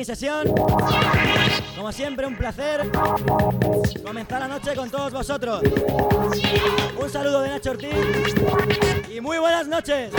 mi sesión. Como siempre, un placer comenzar la noche con todos vosotros. Un saludo de Nacho Ortiz y muy buenas noches.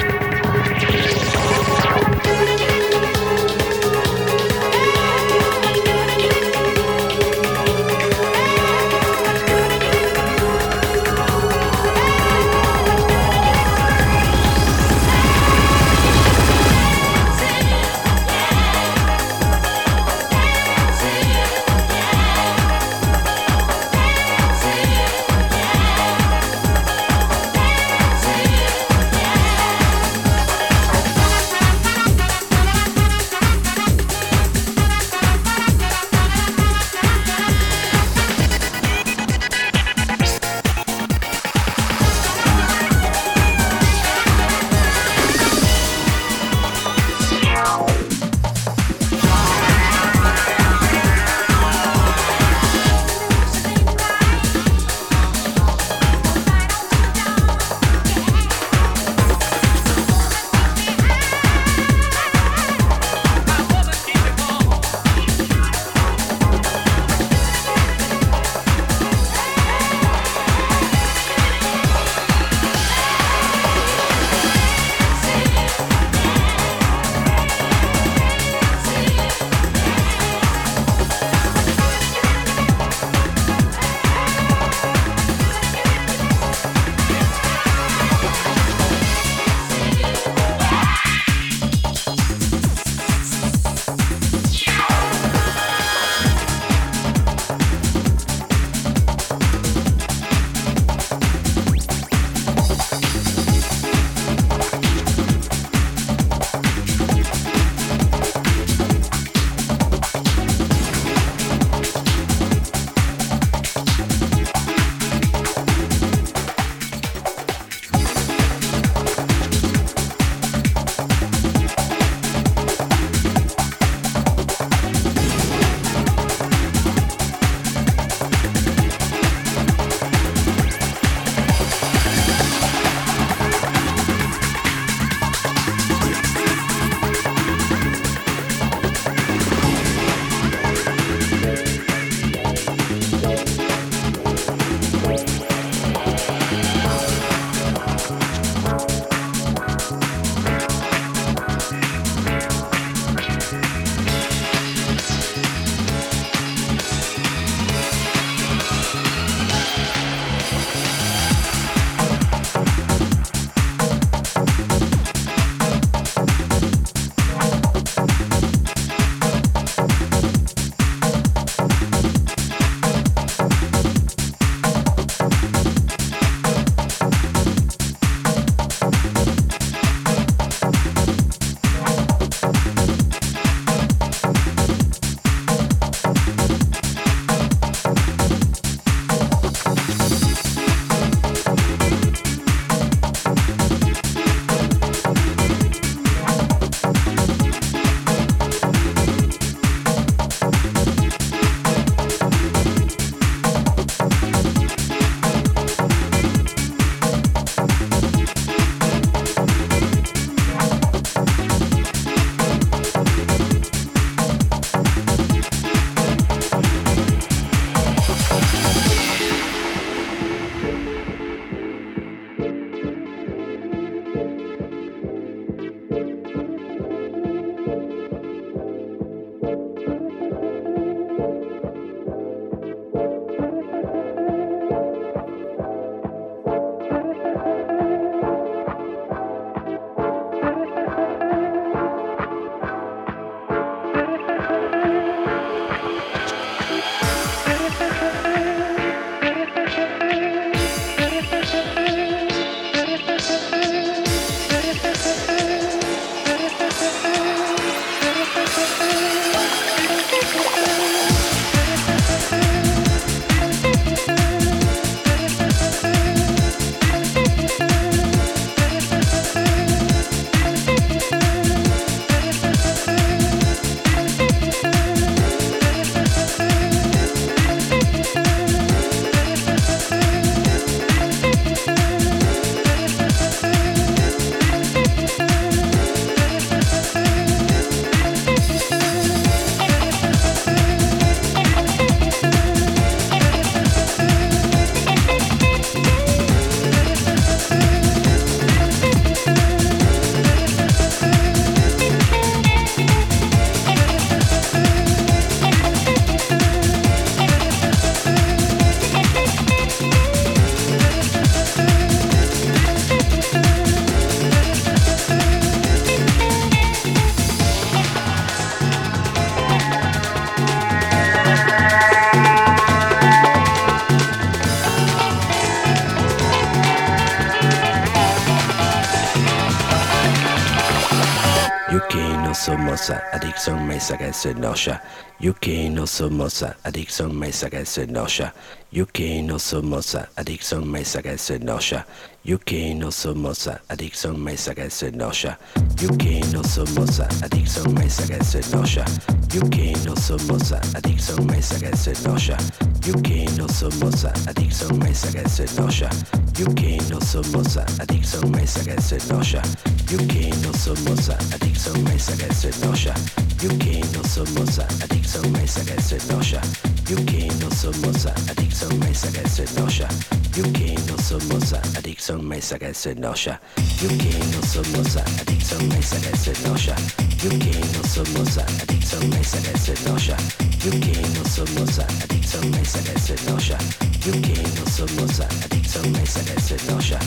addiction messa che se noscia. UK non so mossa, addiction messa che se noscia. UK non so mossa, addiction messa che se noscia. UK non so mossa, addiction messa che se noscia. UK non so mossa, addiction messa che se noscia. UK non so mossa, addiction messa che se noscia. UK non so mossa, addiction messa che se noscia. UK non so mossa, Mesa messa che se noscia. UK non so mossa, addiction che se noscia. Yuki no somosa, adicción me saca se noya. Yuki no somosa, adicción me saca se noya. Yuki no somosa, adicción me saca se noya. Yuki no somosa, adicción me saca se noya. Yuki no somosa, adicción me saca se noya. Yuki no somosa, adicción me saca se noya. Yuki no somosa, adicción me saca se noya.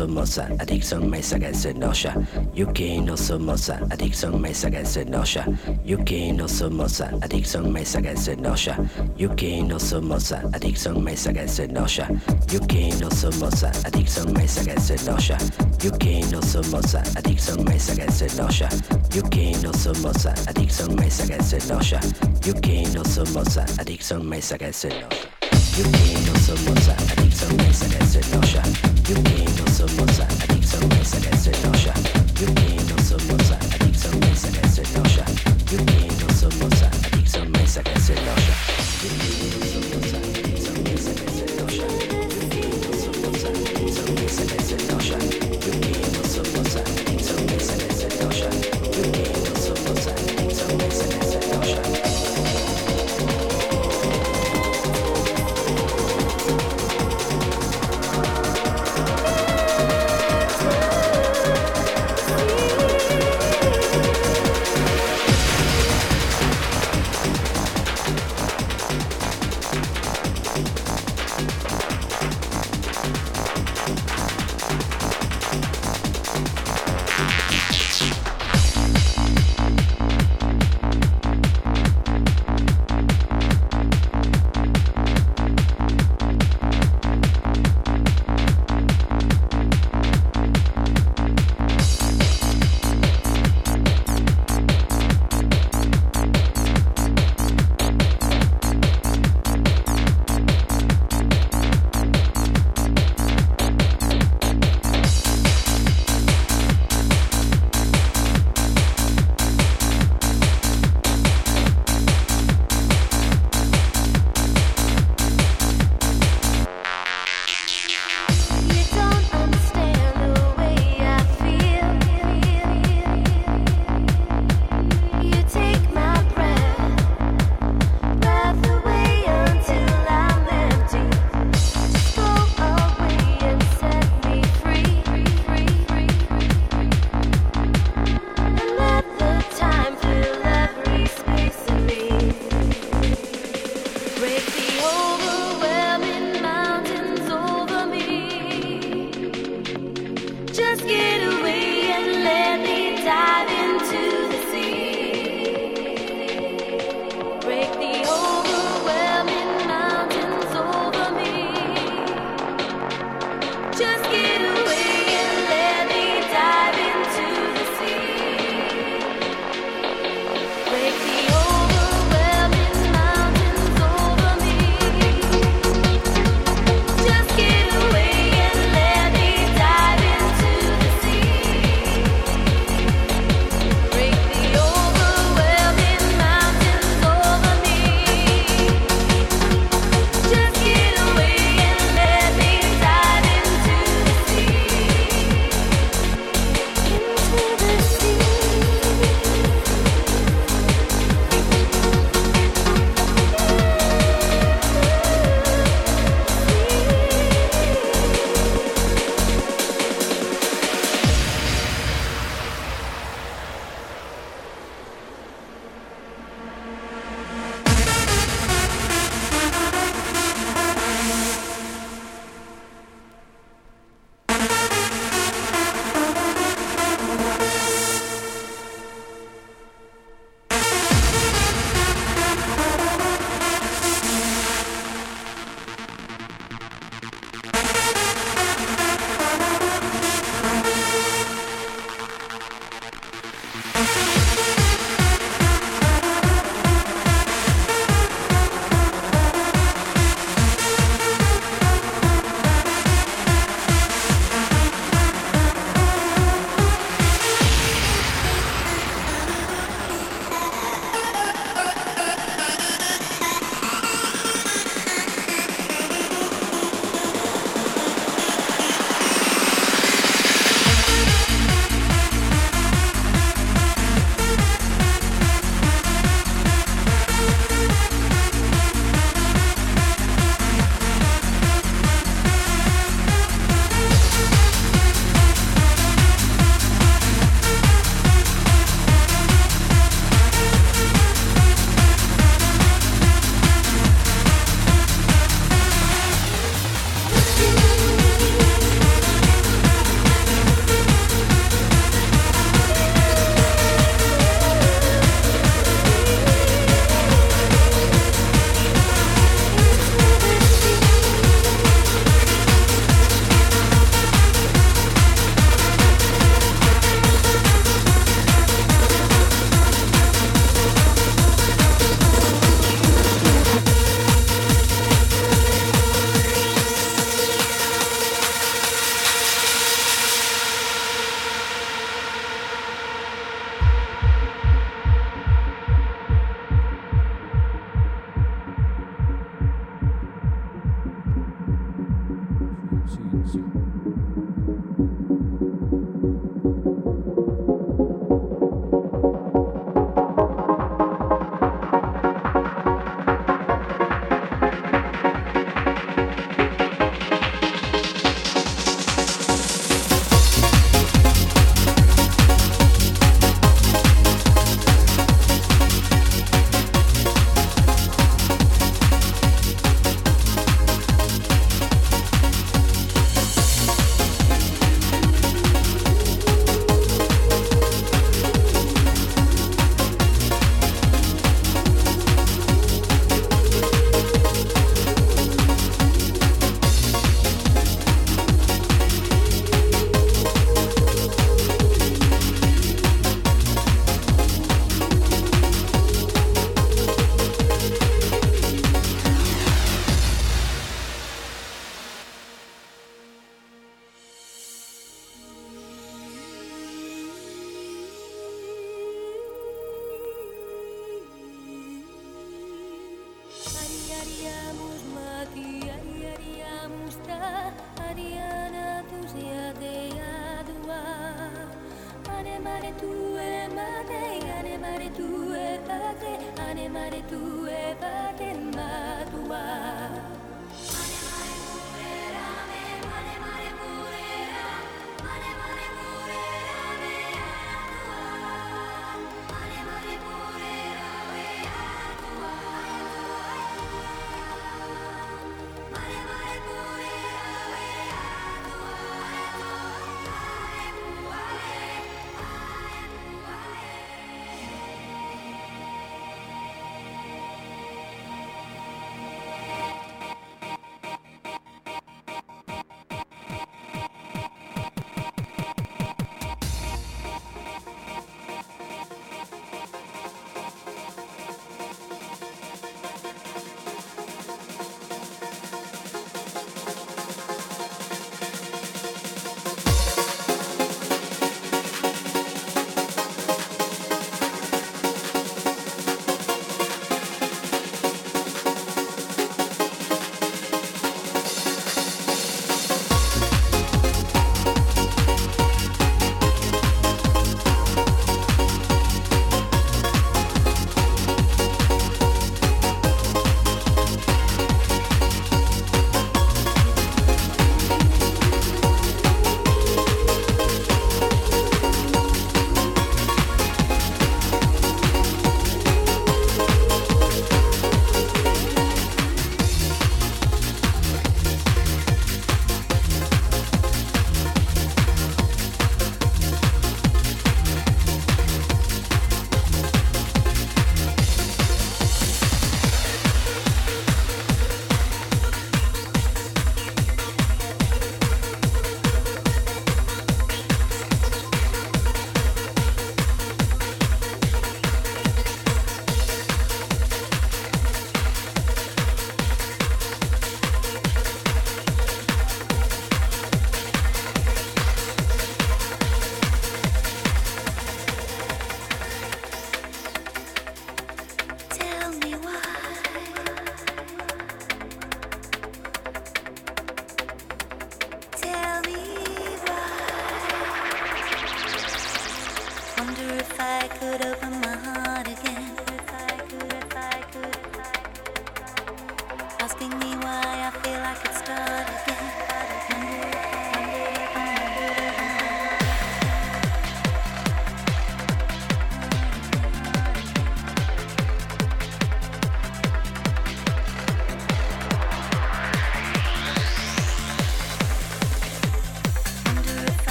Somosa, adicción me saca se noya. Yuki no somosa, adicción me saca se noya. Yuki no somosa, adicción me saca se noya. Yuki no somosa, adicción me saca se noya. Yuki no somosa, adicción me saca se noya. Yuki no somosa, adicción me saca se noya. Yuki no somosa, adicción me saca se noya. Yuki no somosa, adicción me saca se noya. Yuki no somosa, adicción me saca se noya. Yuki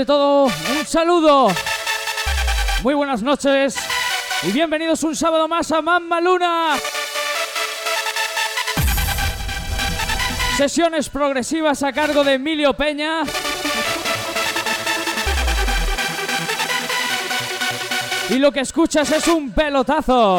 Ante todo, un saludo. Muy buenas noches y bienvenidos un sábado más a Mamma Luna. Sesiones progresivas a cargo de Emilio Peña. Y lo que escuchas es un pelotazo.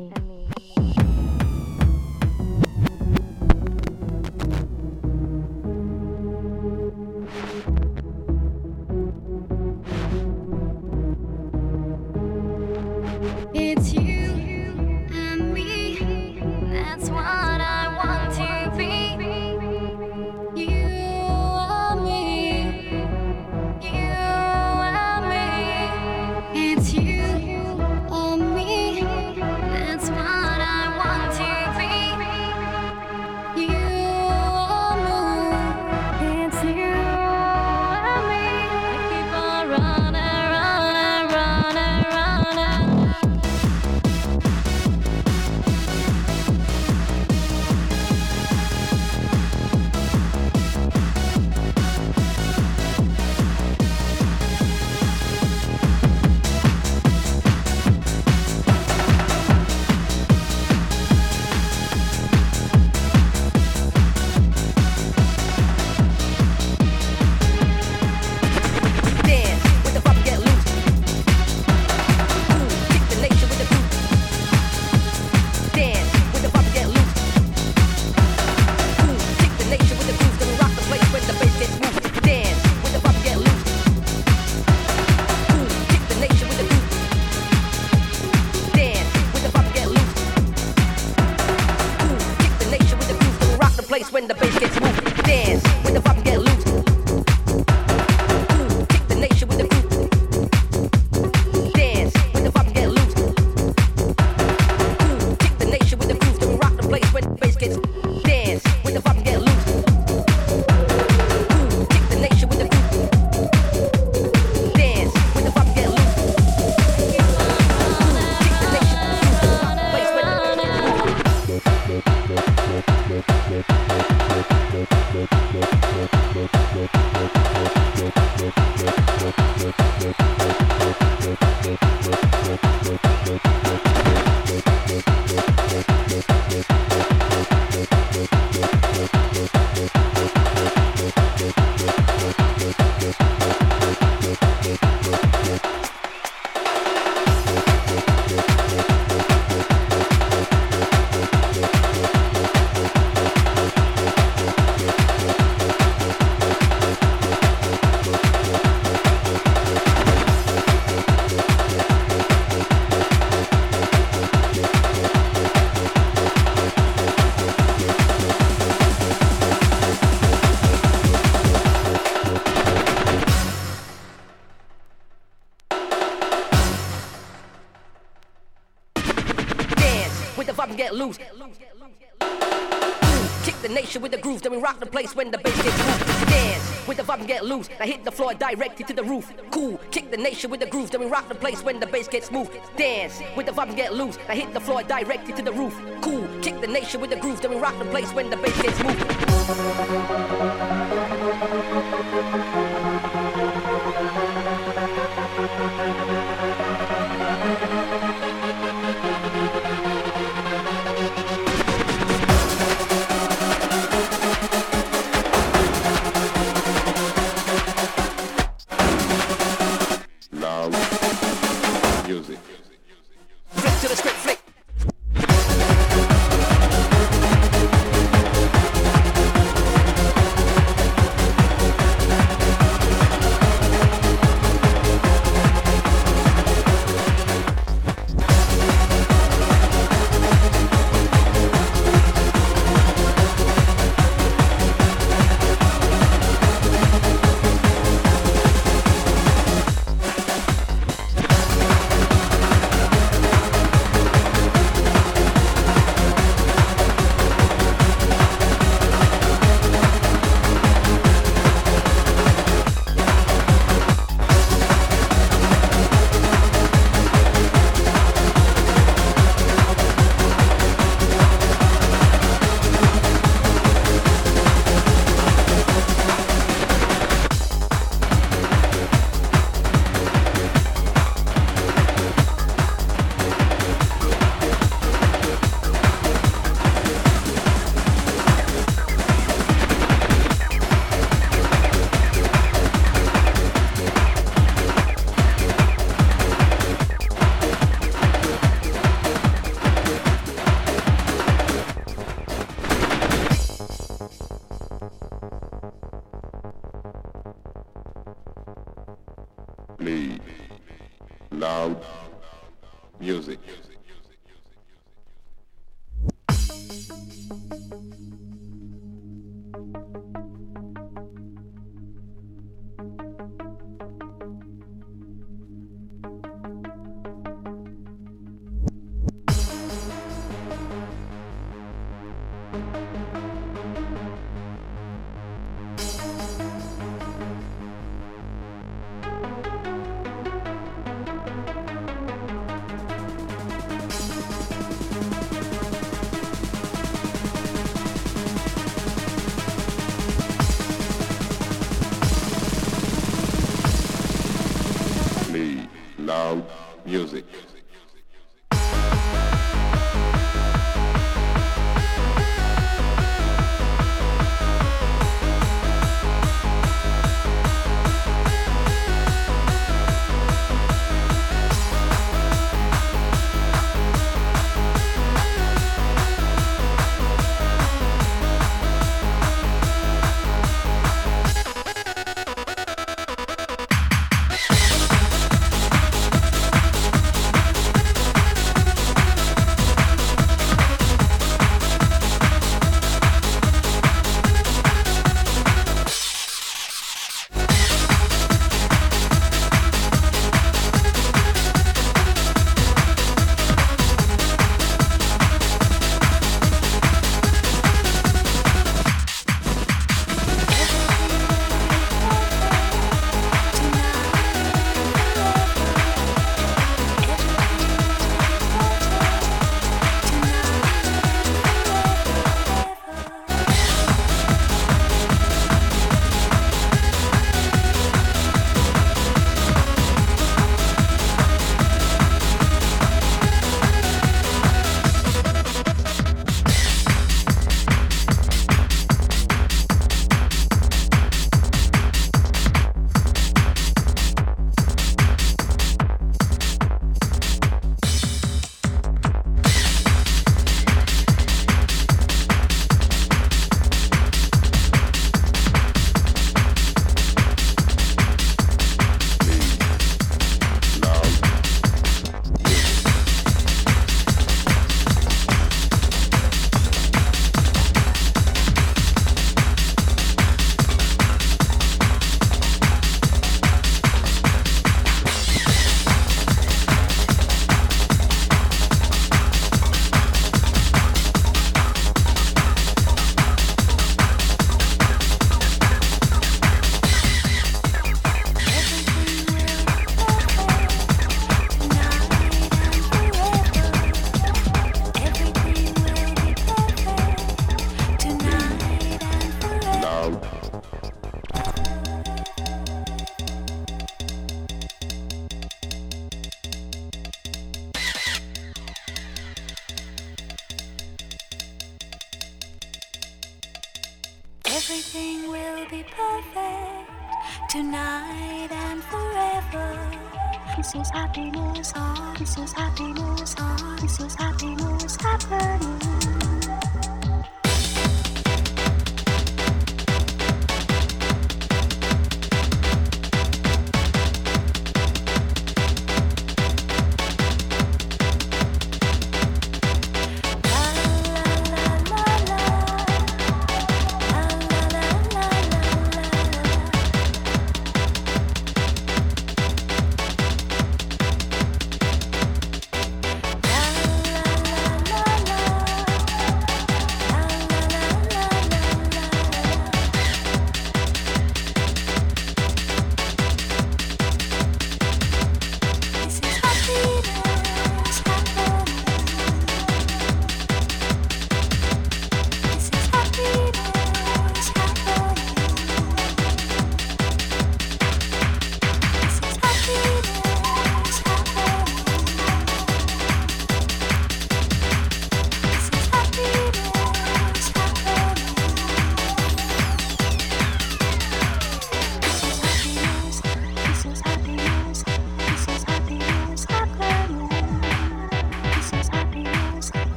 Groove, then we rock the place when the bass gets moved. Dance with the vibe and get loose. I hit the floor directly to the roof. Cool. Kick the nation with the groove, then we rock the place when the bass gets moved. Dance with the vibe and get loose. I hit the floor directly to the roof. Cool. Kick the nation with the groove, then we rock the place when the bass gets moved.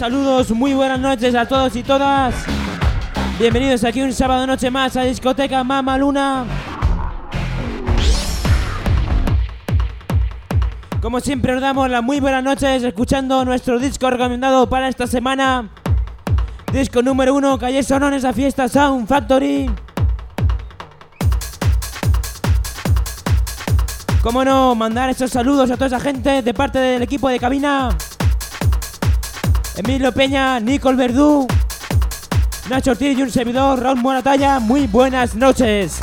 Saludos, muy buenas noches a todos y todas. Bienvenidos aquí un sábado noche más a discoteca Mama Luna. Como siempre os damos las muy buenas noches escuchando nuestro disco recomendado para esta semana. Disco número uno sonó en esa fiesta Sound Factory. Cómo no, mandar esos saludos a toda esa gente de parte del equipo de cabina. Emilio Peña, Nicole Verdú, Nacho Ortiz y un servidor, Raúl Moratalla. Muy buenas noches.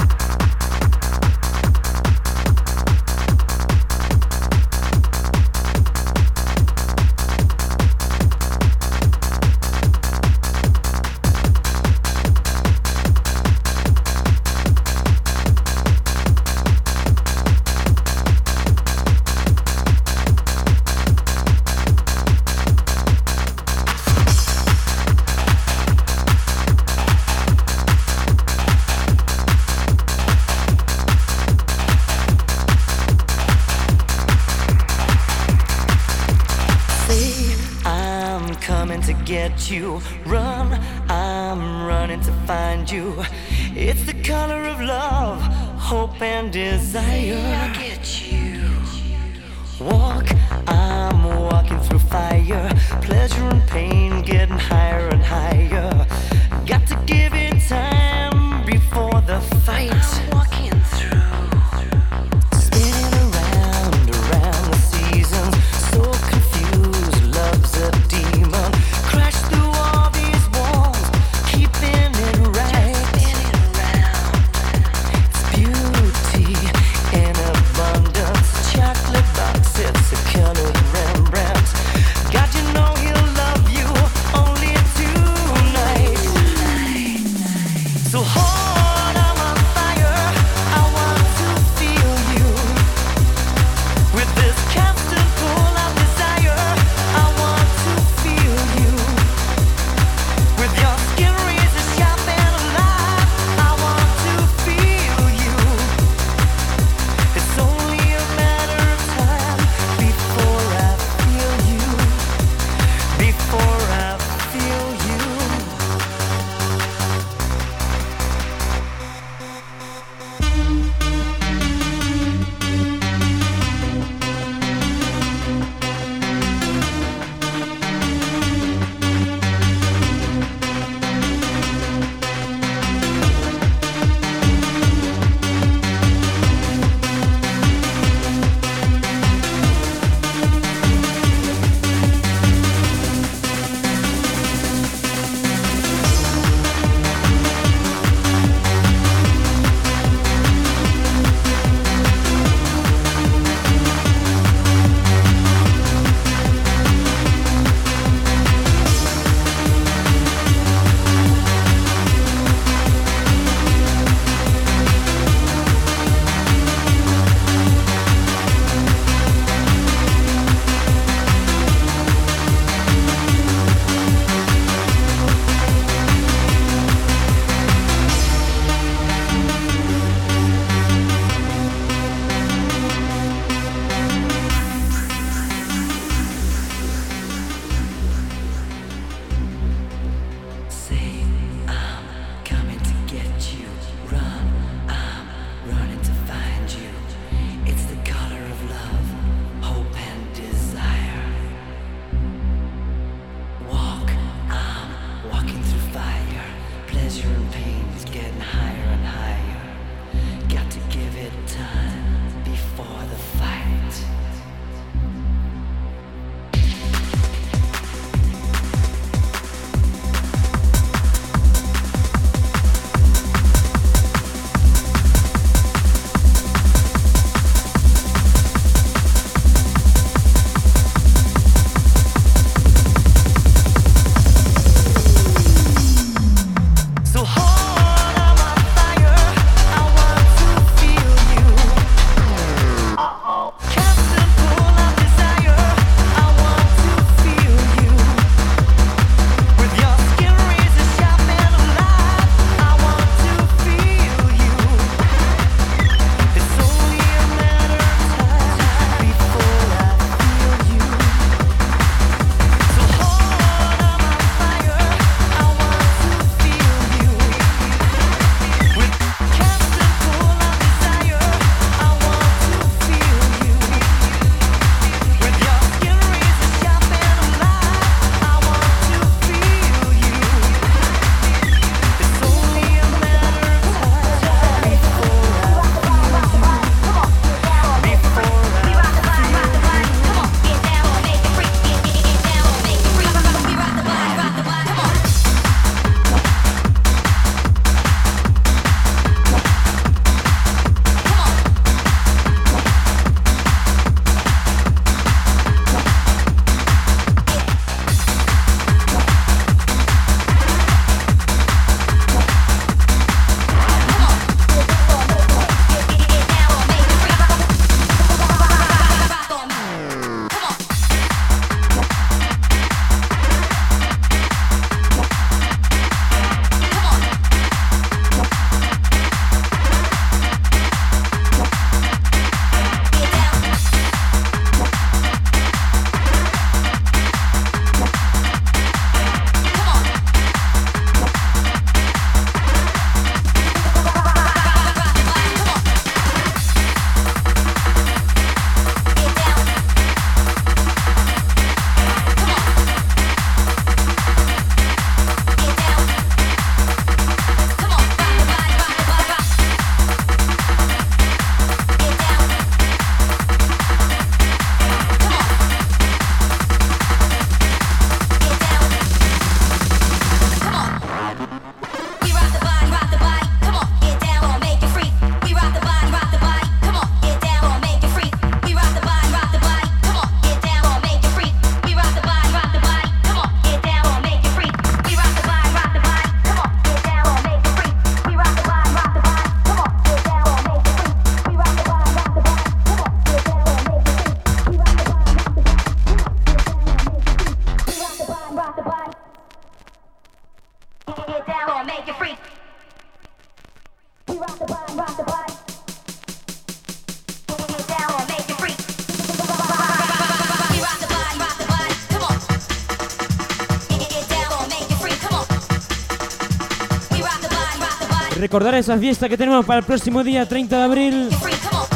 Recordar esa fiesta que tenemos para el próximo día 30 de abril.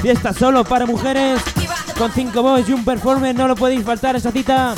Fiesta solo para mujeres. Con 5 boys y un performer. No lo podéis faltar esa cita.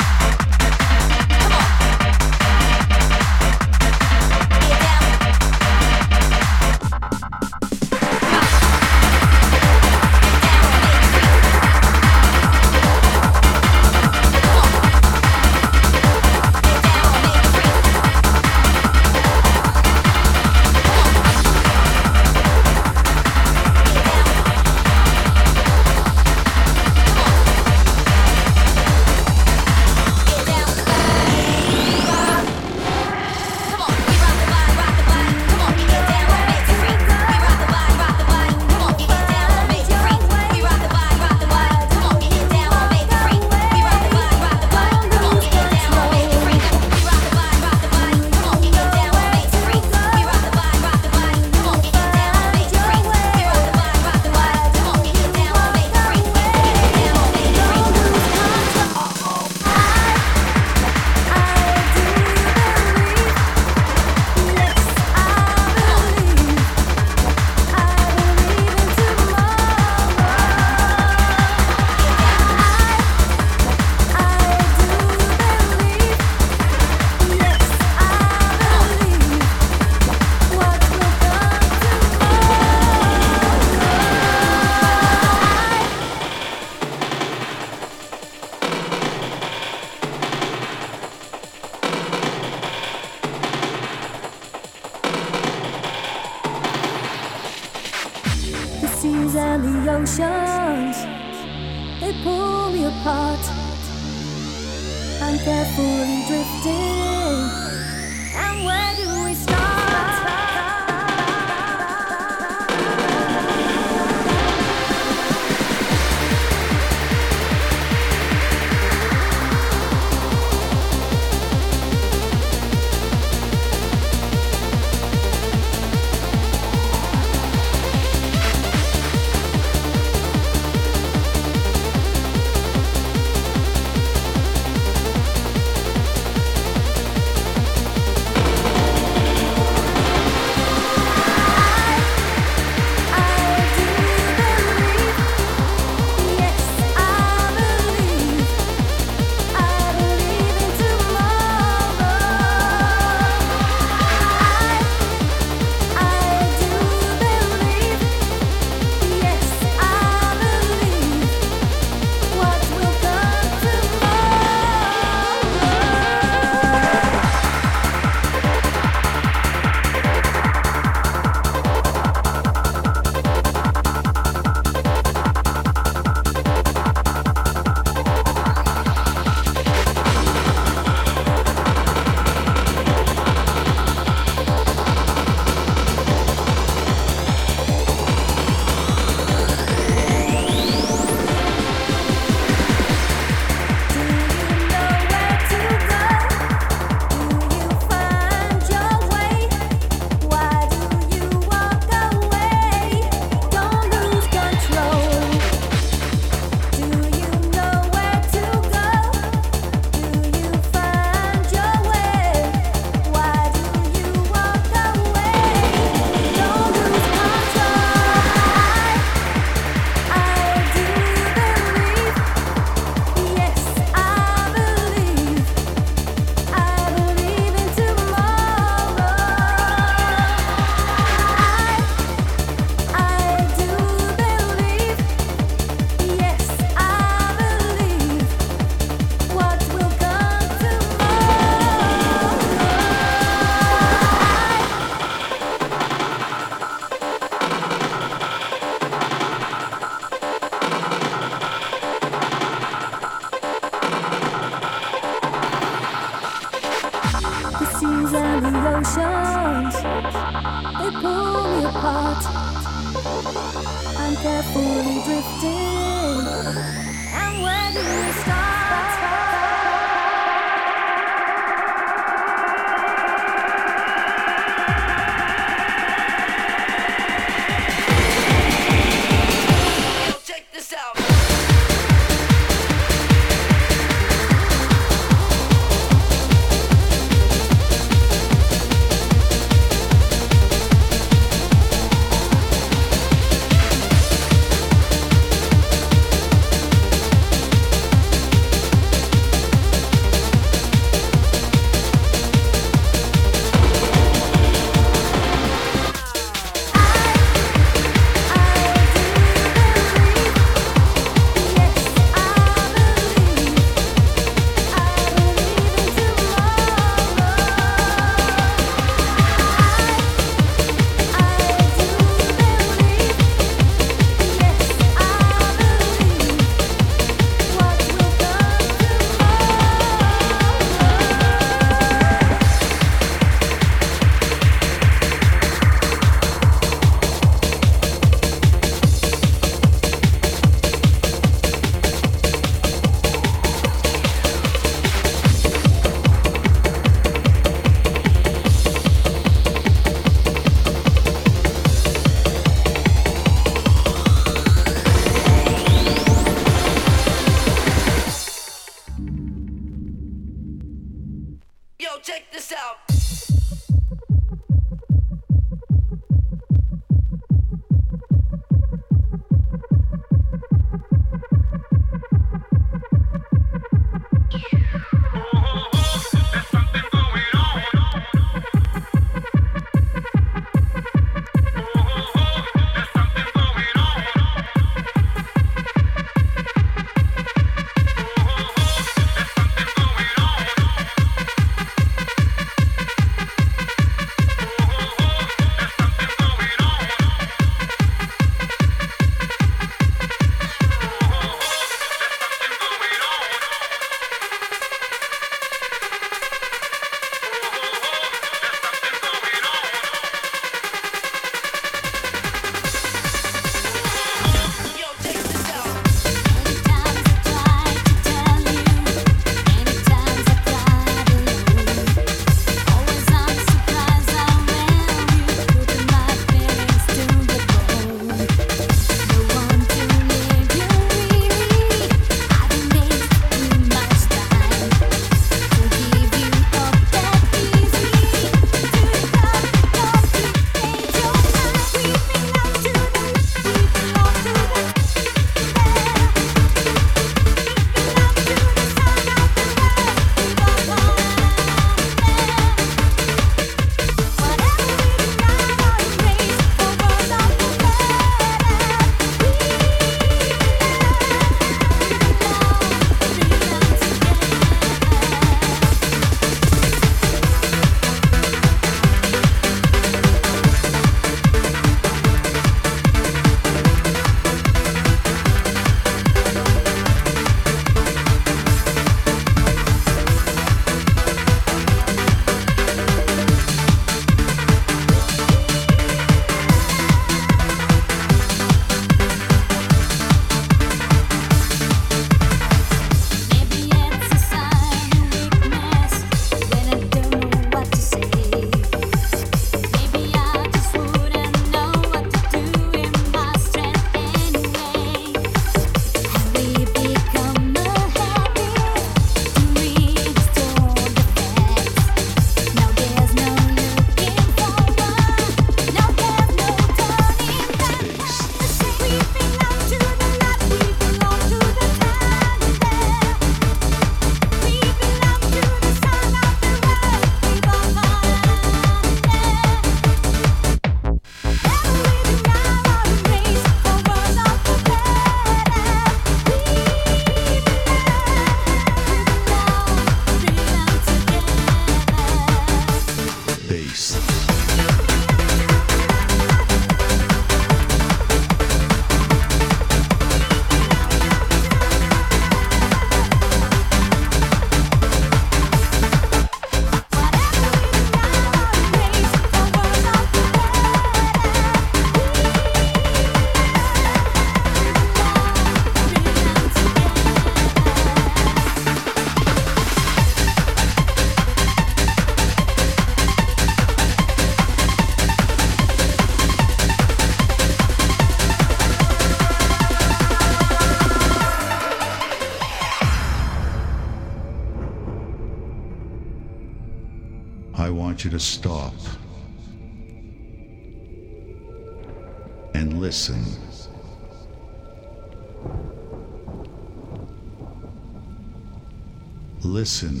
Listen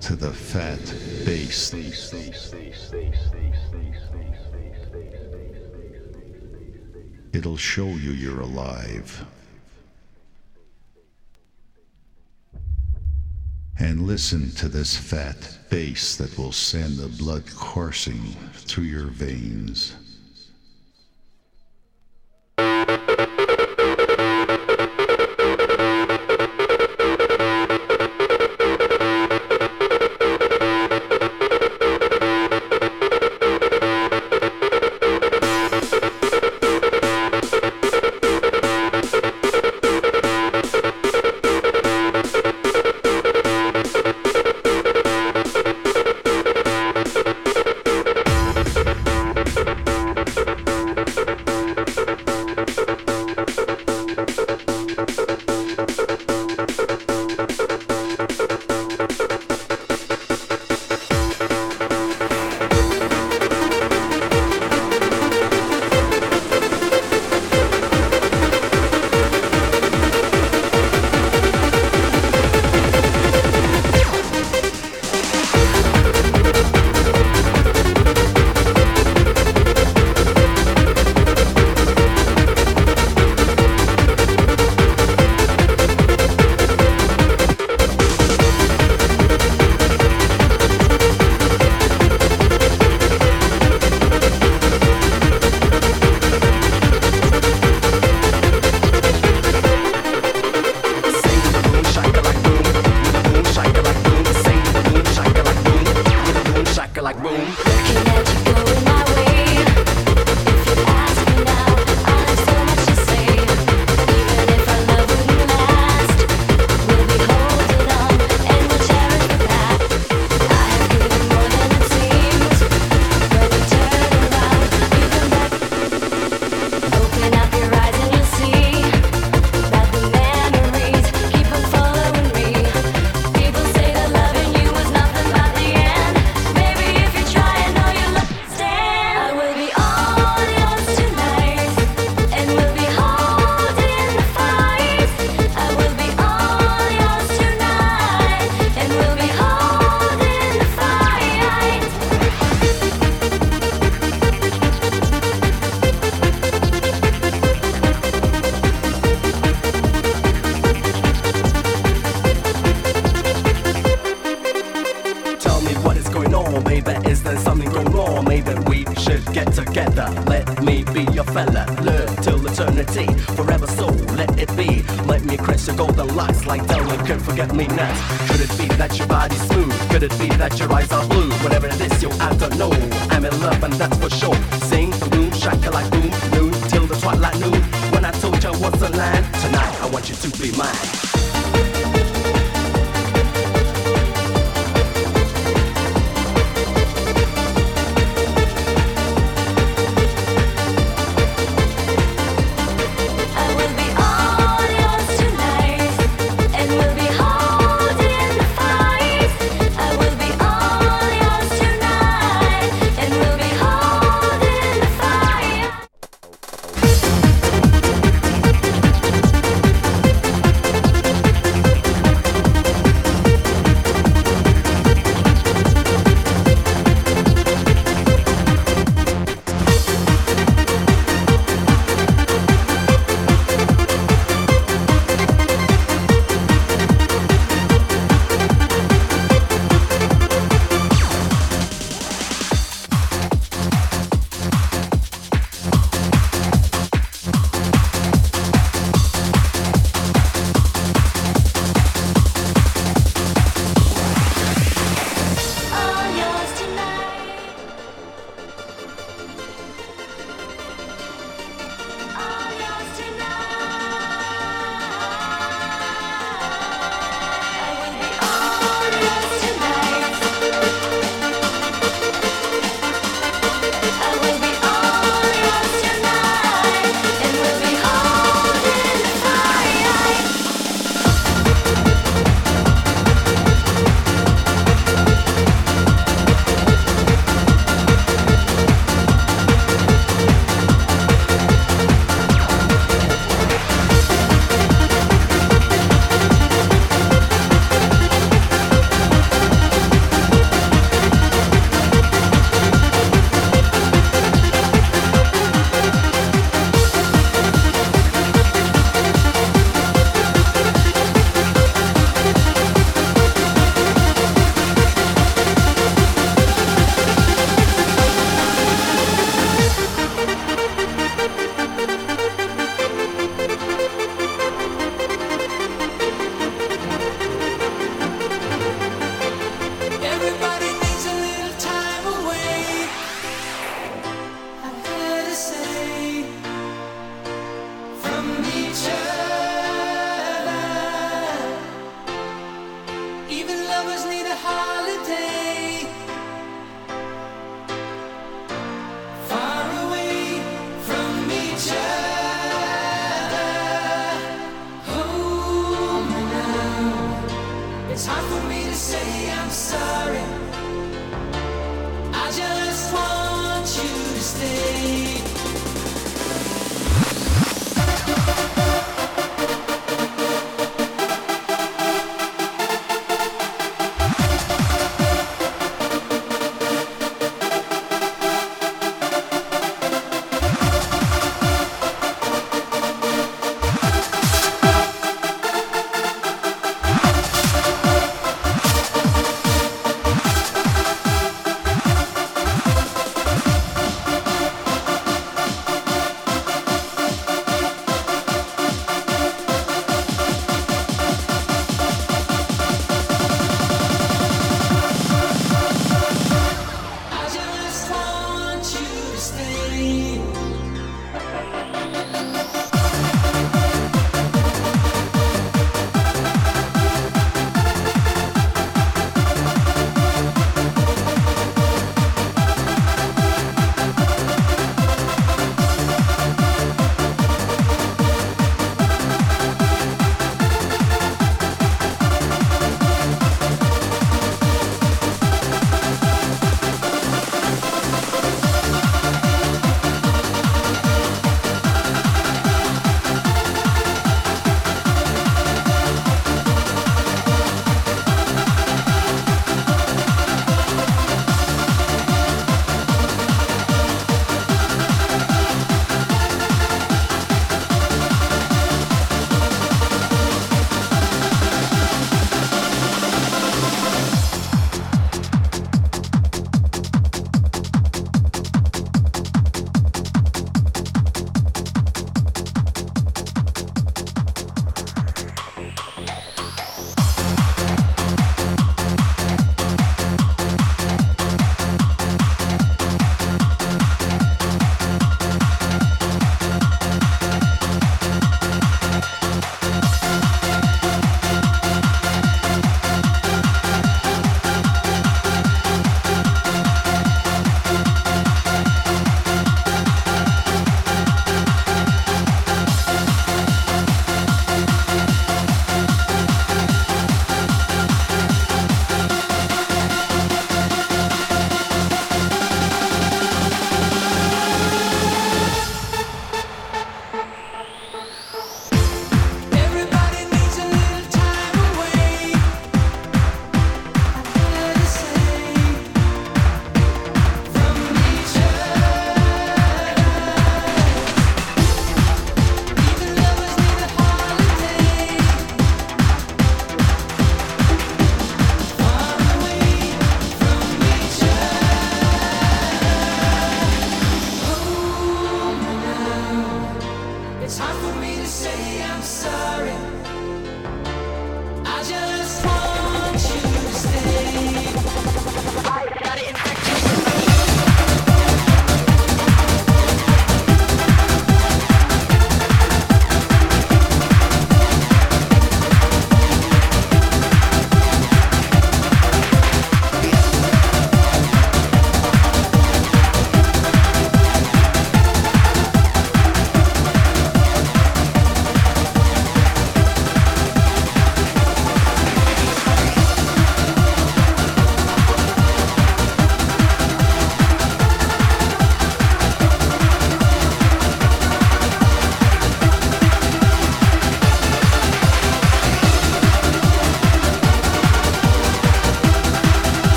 to the fat bass. It'll show you you're alive. And listen to this fat bass that will send the blood coursing through your veins.